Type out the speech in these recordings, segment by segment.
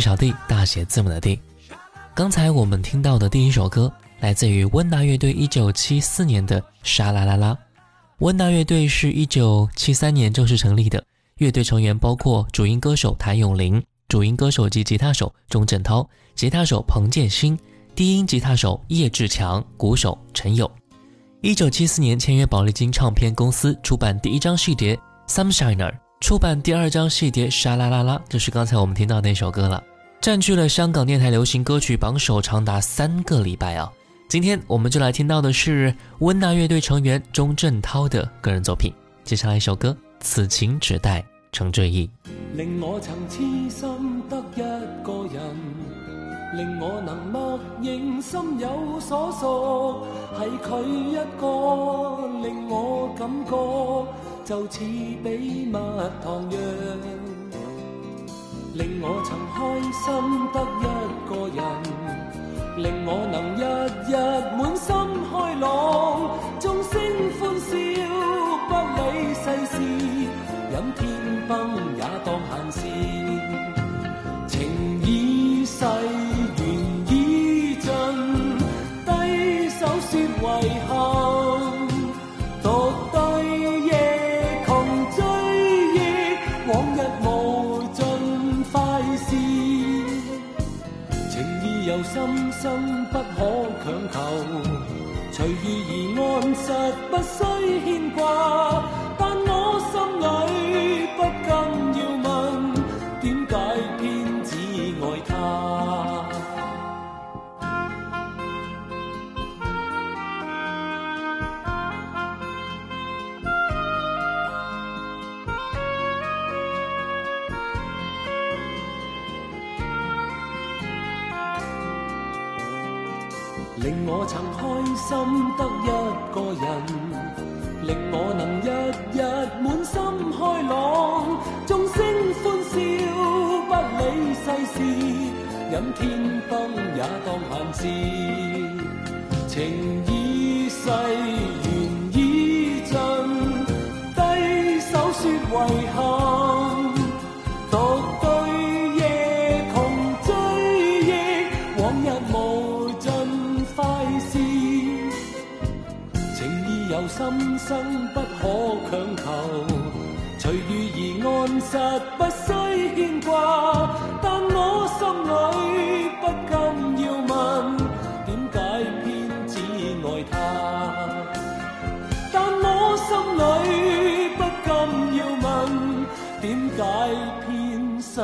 小弟大写字母的弟。刚才我们听到的第一首歌来自于温拿乐队1974年的《沙啦啦啦》。温拿乐队是一九七三年正式成立的，乐队成员包括主音歌手谭咏麟、主音歌手及吉他手钟镇涛、吉他手彭建新、低音吉他手叶志强、鼓手陈友。一九七四年签约宝丽金唱片公司出版第一张细碟《Sunshine》，出版第二张细碟《沙啦啦啦》，就是刚才我们听到那首歌了。占据了香港电台流行歌曲榜首长达三个礼拜啊！今天我们就来听到的是温拿乐队成员钟镇涛的个人作品。接下来一首歌《此情只待成追忆》。令我曾痴心得一个人，令我能默认心有所属，系佢一个令我感觉就似比蜜糖一样。令我曾开心得一个人，令我能日日满心开朗，纵声欢笑，不理世事，饮天崩也当闲事，情已逝。可强求，随遇而安，实不需牵挂。心得一個人，令我能日日滿心開朗，眾聲歡笑，不理世事，飲天崩也當闲事。情。心生不可强求，随遇而安实不需牵挂。但我心里不禁要问，点解偏只爱他？但我心里不禁要问，点解偏失？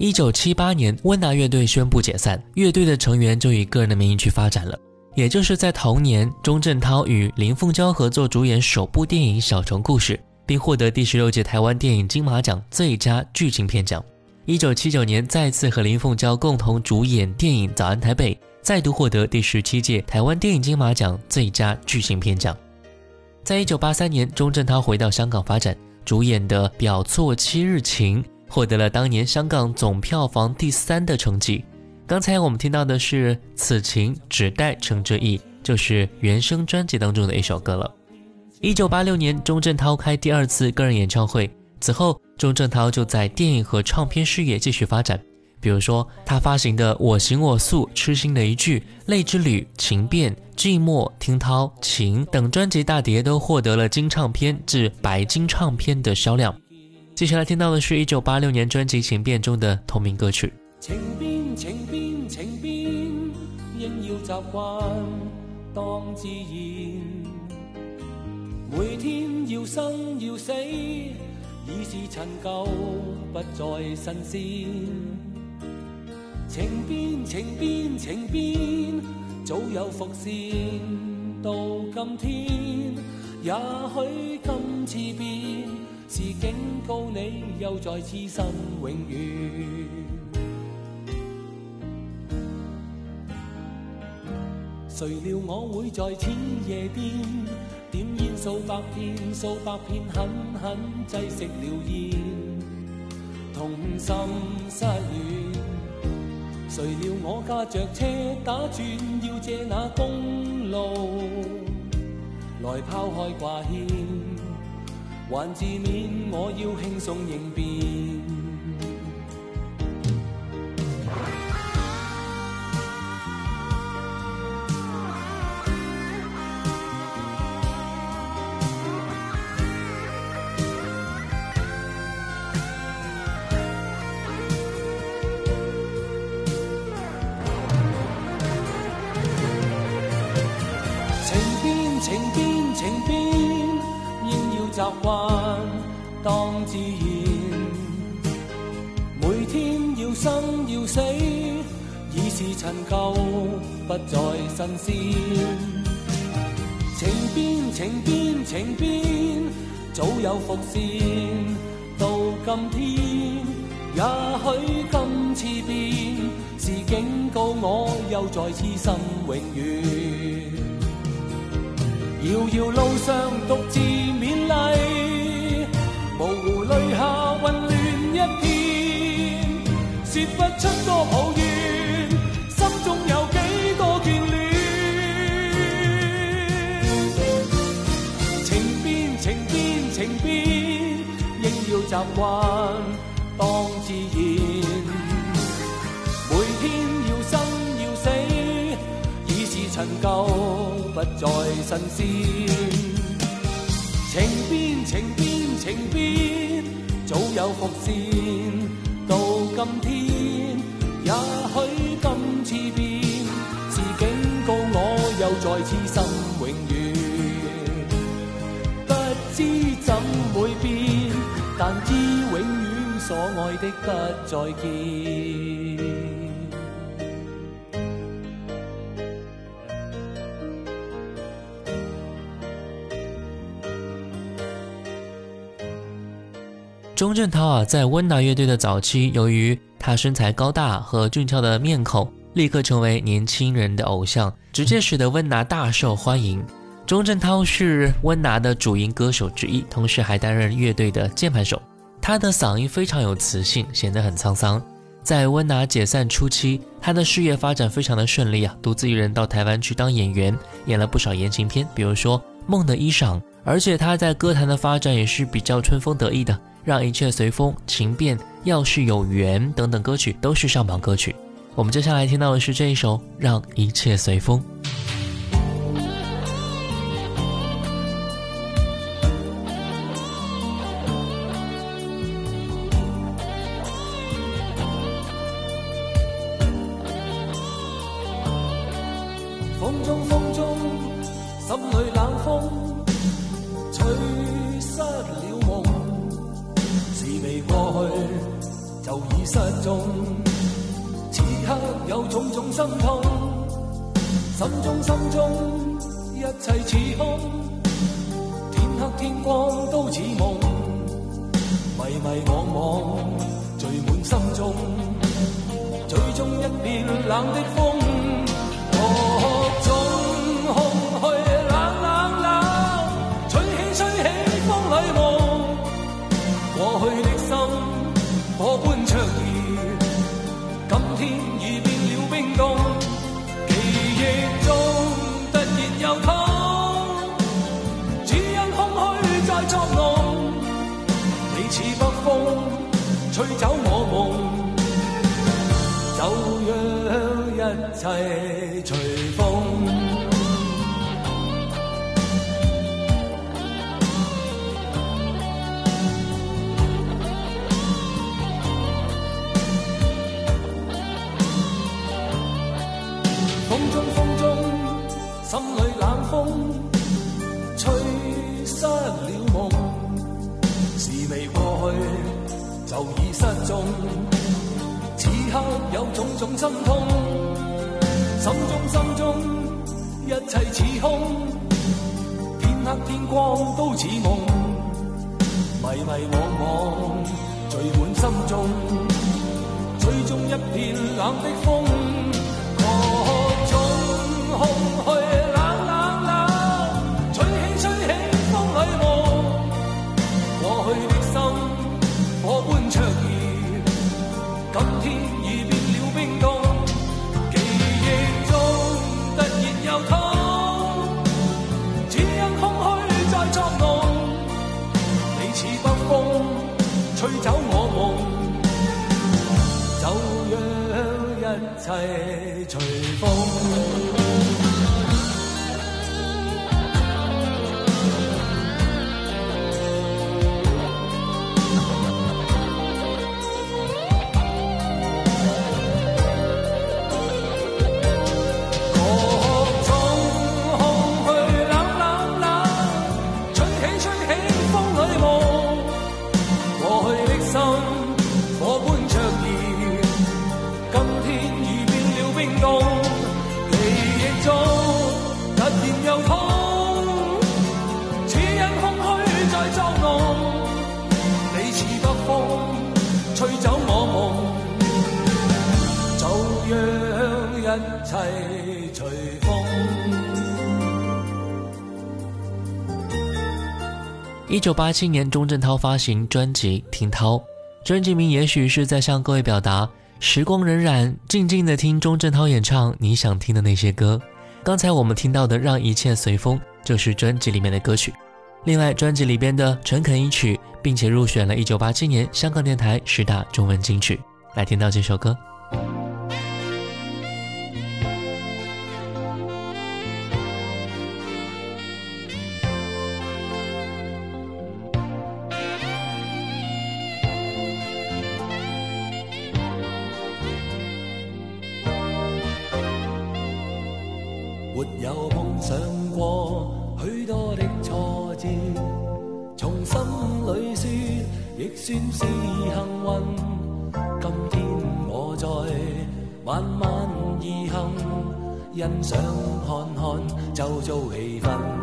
一九七八年，温拿乐队宣布解散，乐队的成员就以个人的名义去发展了。也就是在同年，钟镇涛与林凤娇合作主演首部电影《小城故事》，并获得第十六届台湾电影金马奖最佳剧情片奖。一九七九年，再次和林凤娇共同主演电影《早安台北》，再度获得第十七届台湾电影金马奖最佳剧情片奖。在一九八三年，钟镇涛回到香港发展，主演的《表错七日情》。获得了当年香港总票房第三的成绩。刚才我们听到的是《此情只待成追忆》，就是原声专辑当中的一首歌了。一九八六年，钟镇涛开第二次个人演唱会，此后钟镇涛就在电影和唱片事业继续发展。比如说，他发行的《我行我素》《痴心的一句》《泪之旅》《情变》《寂寞听涛》《情》等专辑大碟都获得了金唱片至白金唱片的销量。接下来听到的是一九八六年专辑情变中的同名歌曲情变情变情变应要习惯当自然每天要生要死已是陈旧不再新鲜情变情变情变早有伏线到今天也许今次变是警告你又再痴心永远。谁料我会在此夜颠，点烟数百片，数百片狠狠挤食了烟，痛心失恋。谁料我驾着车打转，要借那公路来抛开挂牵。还自勉，我要轻松应变。习惯当自然，每天要生要死已是陈旧，不再新鲜。情变情变情变，早有伏线。到今天，也许今次变是警告我，又再次心永远。遥遥路上独自勉励，模糊泪下混乱一片，说不出多抱怨，心中有几多眷恋。情变情变情变，应要习惯当自然。旧不再新鲜，情变情变情变，早有伏线。到今天，也许今次变是警告我，又再痴心永远。不知怎会变，但知永远所爱的不再见。钟镇涛啊，在温拿乐队的早期，由于他身材高大和俊俏的面孔，立刻成为年轻人的偶像，直接使得温拿大受欢迎。钟镇涛是温拿的主音歌手之一，同时还担任乐队的键盘手。他的嗓音非常有磁性，显得很沧桑。在温拿解散初期，他的事业发展非常的顺利啊，独自一人到台湾去当演员，演了不少言情片，比如说《梦的衣裳》，而且他在歌坛的发展也是比较春风得意的。让一切随风，情变，要是有缘等等歌曲都是上榜歌曲。我们接下来听到的是这一首《让一切随风》。冷的风，各种空虚，冷冷冷，吹起吹起风里梦。过去的心，火般灼热，今天已变了冰冻。记忆中突然又痛，只因空虚再作弄。你似北风，吹走我。随风，风中风中，心里冷风吹失了梦，是未过去就已失踪，此刻有种种心痛。心中心中，一切似空，天黑天光都似梦，迷迷惘惘，聚满心中，追踪一片冷的风，各种空虚。随风。一九八七年，钟镇涛发行专辑《听涛》，专辑名也许是在向各位表达时光荏苒，静静的听钟镇涛演唱你想听的那些歌。刚才我们听到的《让一切随风》就是专辑里面的歌曲。另外，专辑里边的《诚恳一曲》并且入选了一九八七年香港电台十大中文金曲。来听到这首歌。没有碰上过许多的挫折，从心里说，亦算是幸运。今天我在慢慢而行，欣赏看看周遭气氛。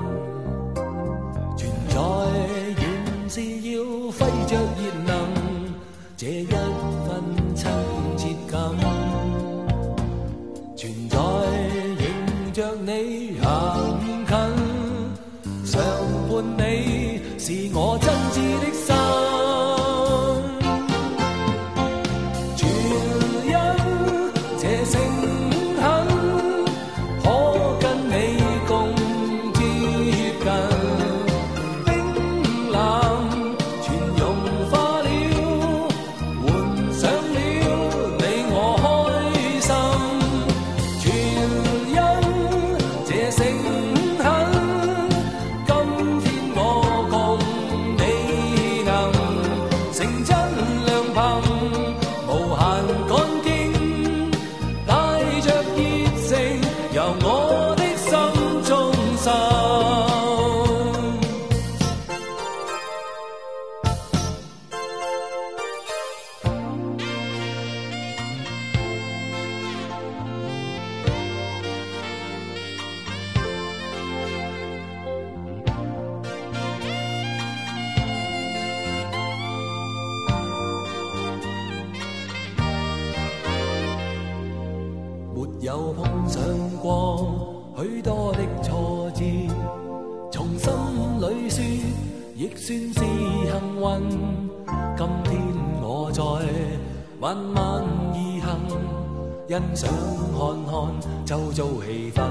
造气氛，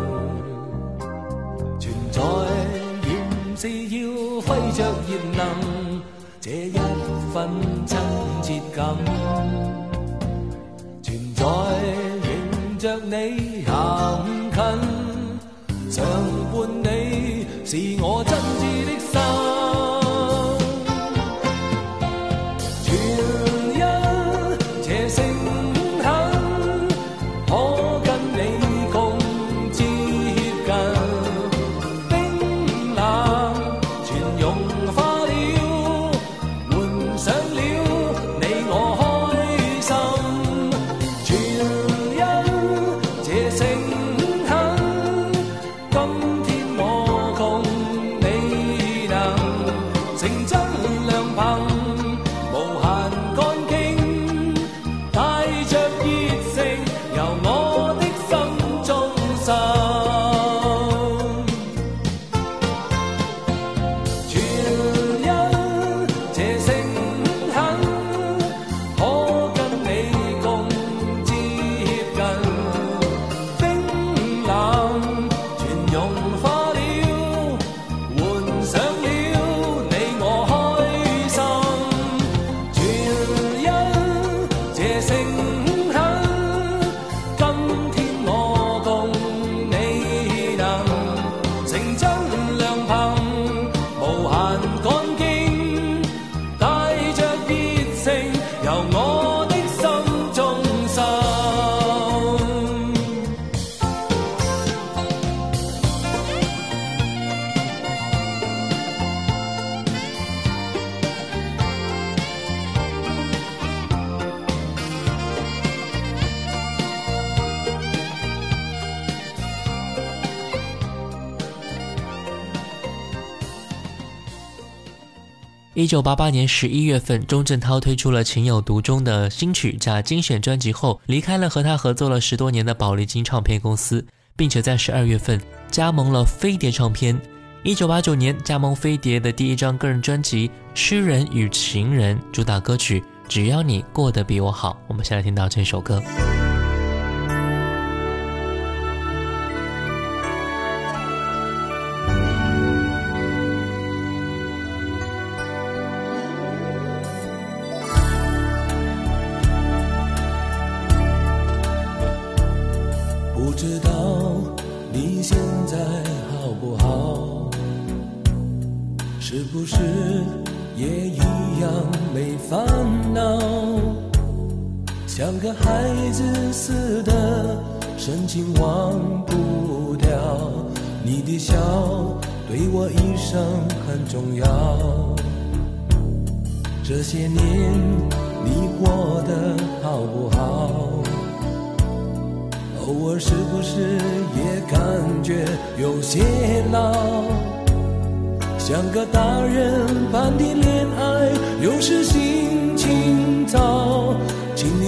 存在仍是要挥着热能，这一份亲切感。一九八八年十一月份，钟镇涛推出了《情有独钟》的新曲加精选专辑后，离开了和他合作了十多年的宝丽金唱片公司，并且在十二月份加盟了飞碟唱片。一九八九年加盟飞碟的第一张个人专辑《诗人与情人》，主打歌曲《只要你过得比我好》，我们先来听到这首歌。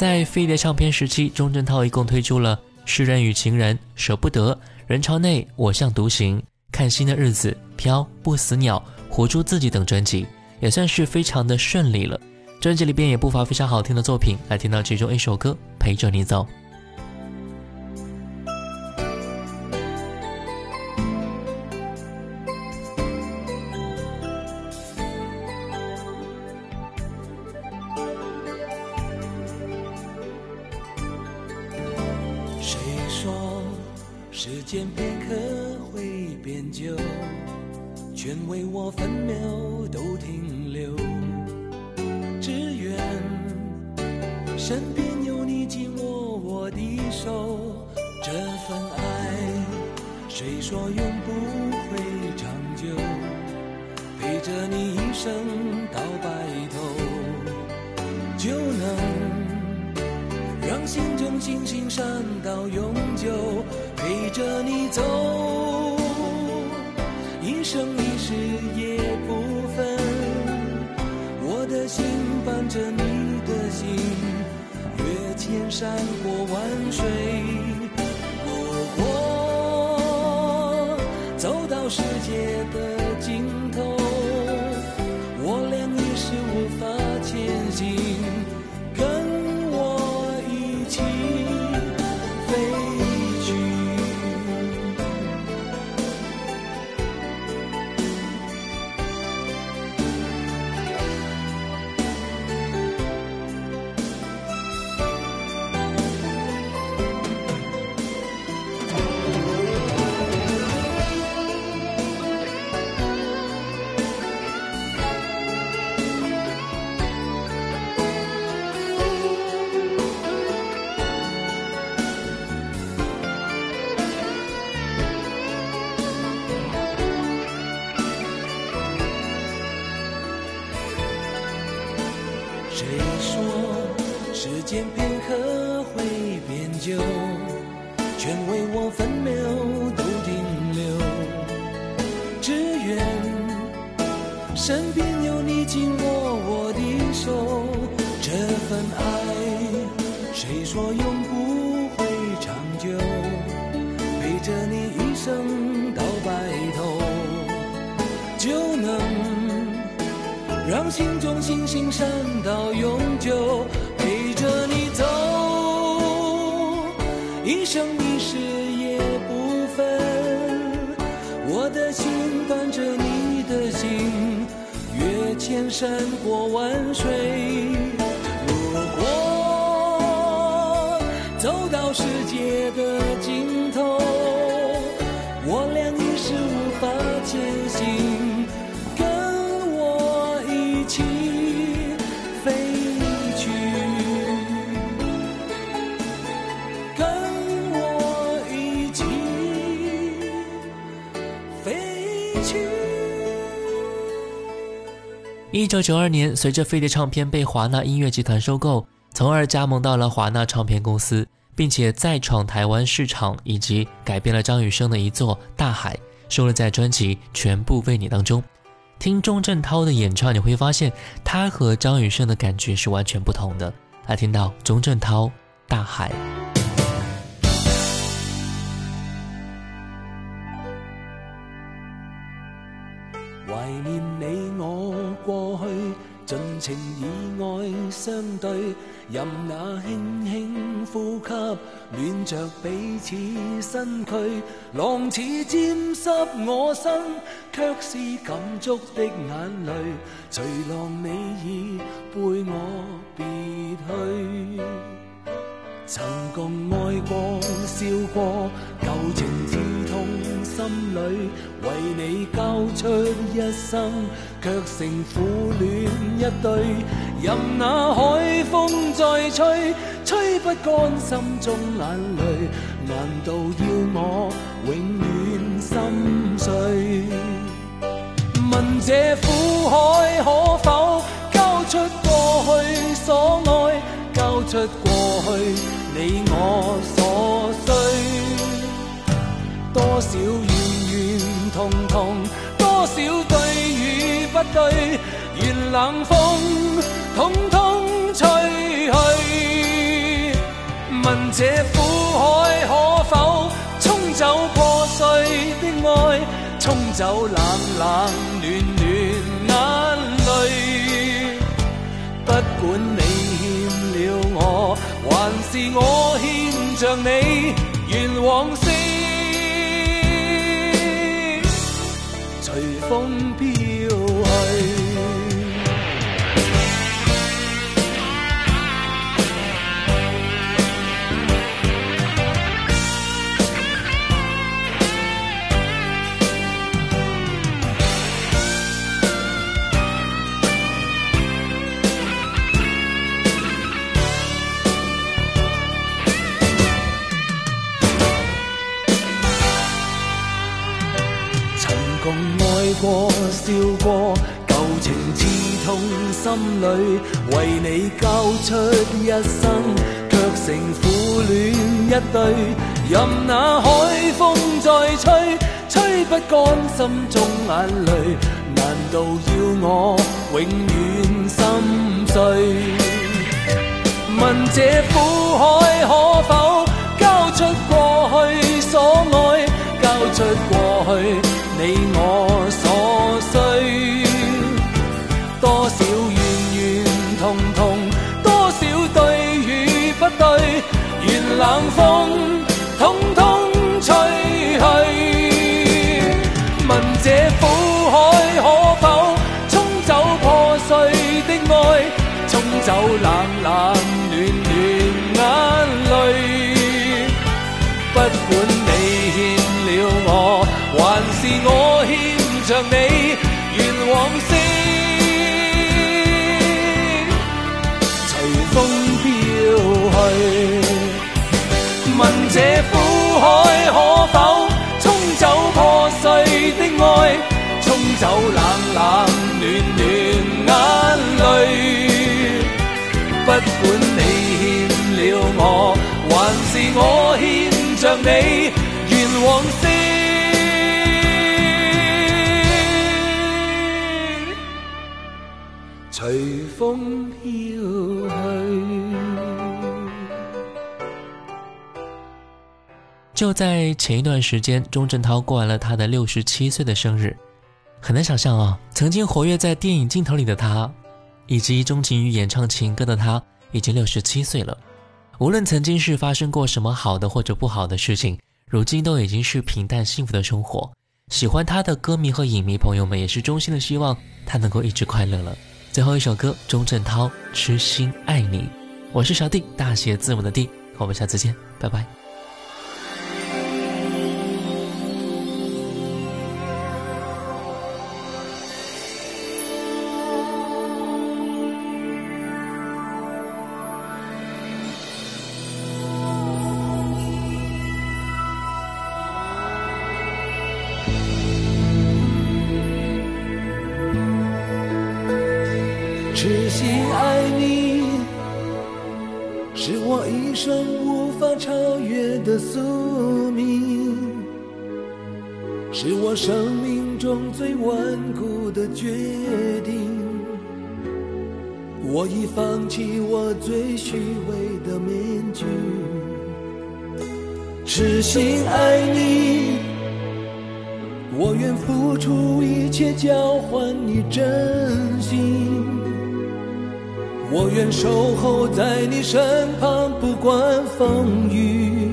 在飞碟唱片时期，钟镇涛一共推出了《诗人与情人》《舍不得》《人潮内》《我像独行》《看新的日子》《飘》《不死鸟》《活出自己》等专辑，也算是非常的顺利了。专辑里边也不乏非常好听的作品，来听到其中一首歌《陪着你走》。伴着你的心，越千山过万水。分秒都停留，只愿身边有你紧握我的手。这份爱，谁说永不会长久？陪着你一生到白头，就能让心中星星闪到永久。千山过万水，如果走到世界的尽头。一九九二年，随着飞碟唱片被华纳音乐集团收购，从而加盟到了华纳唱片公司，并且再闯台湾市场，以及改编了张雨生的一座大海，收录在专辑《全部为你》当中。听钟镇涛的演唱，你会发现他和张雨生的感觉是完全不同的。来，听到钟镇涛《大海》。情以爱相对，任那轻轻呼吸，暖着彼此身躯。浪似沾湿我身，却是感触的眼泪。随浪你已背我别去，曾共爱过、笑过，旧情。心里为你交出一生，却成苦恋一对。任那海风再吹，吹不干心中眼泪。难道要我永远心碎？问这苦海可否交出过去所爱，交出过去你我。多少怨怨痛痛，多少对与不对，愿冷风统统吹去。问这苦海可否冲走破碎的爱，冲走冷冷暖暖眼泪。不管你欠了我，还是我欠着你，愿往昔。封闭。心里为你交出一生，却成苦恋一对。任那海风再吹，吹不干心中眼泪。难道要我永远心碎？问这苦海可否交出过去所爱？交出过去，你我。冷风，通通吹去。问这苦海可否冲走破碎的爱，冲走冷冷暖暖眼泪。不管你欠了我，还是我欠着你。我着你愿随风飘去。就在前一段时间，钟镇涛过完了他的六十七岁的生日。很难想象啊，曾经活跃在电影镜头里的他，以及钟情于演唱情歌的他，已经六十七岁了。无论曾经是发生过什么好的或者不好的事情，如今都已经是平淡幸福的生活。喜欢他的歌迷和影迷朋友们也是衷心的希望他能够一直快乐了。最后一首歌，钟镇涛《痴心爱你》。我是小弟，大写字母的弟。我们下次见，拜拜。起我最虚伪的面具，痴心爱你，我愿付出一切交换你真心，我愿守候在你身旁不管风雨，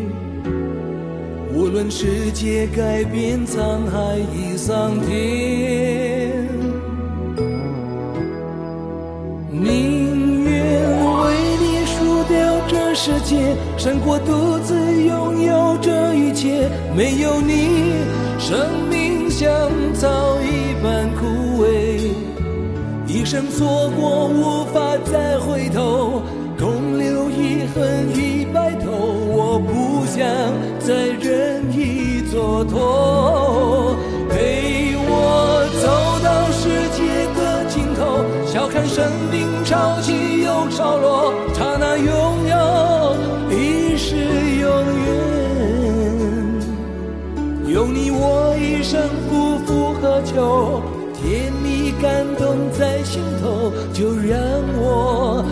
无论世界改变沧海已桑田。世界胜过独自拥有这一切，没有你，生命像草一般枯萎。一生错过，无法再回头，空留遗恨一白头。我不想再任意蹉跎。生命潮起又潮落，刹那拥有已是永远。有你我一生不负何求，甜蜜感动在心头，就让我。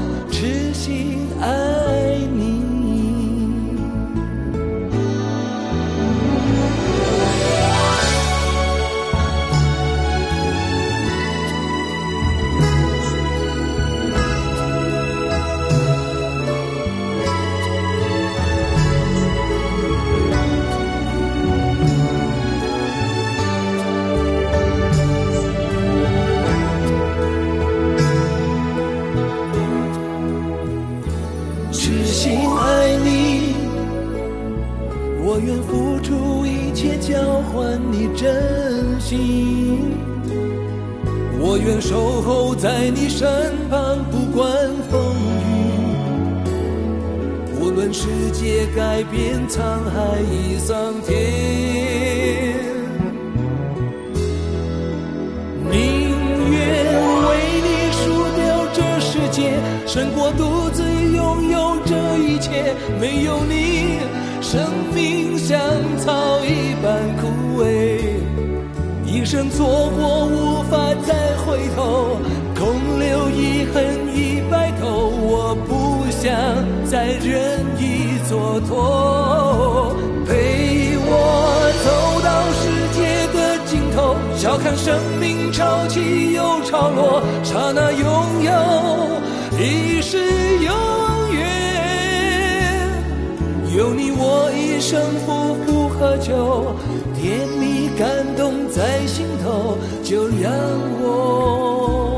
摩托陪我走到世界的尽头，笑看生命潮起又潮落，刹那拥有已是永远。有你我一生不不喝求，甜蜜感动在心头，就让我。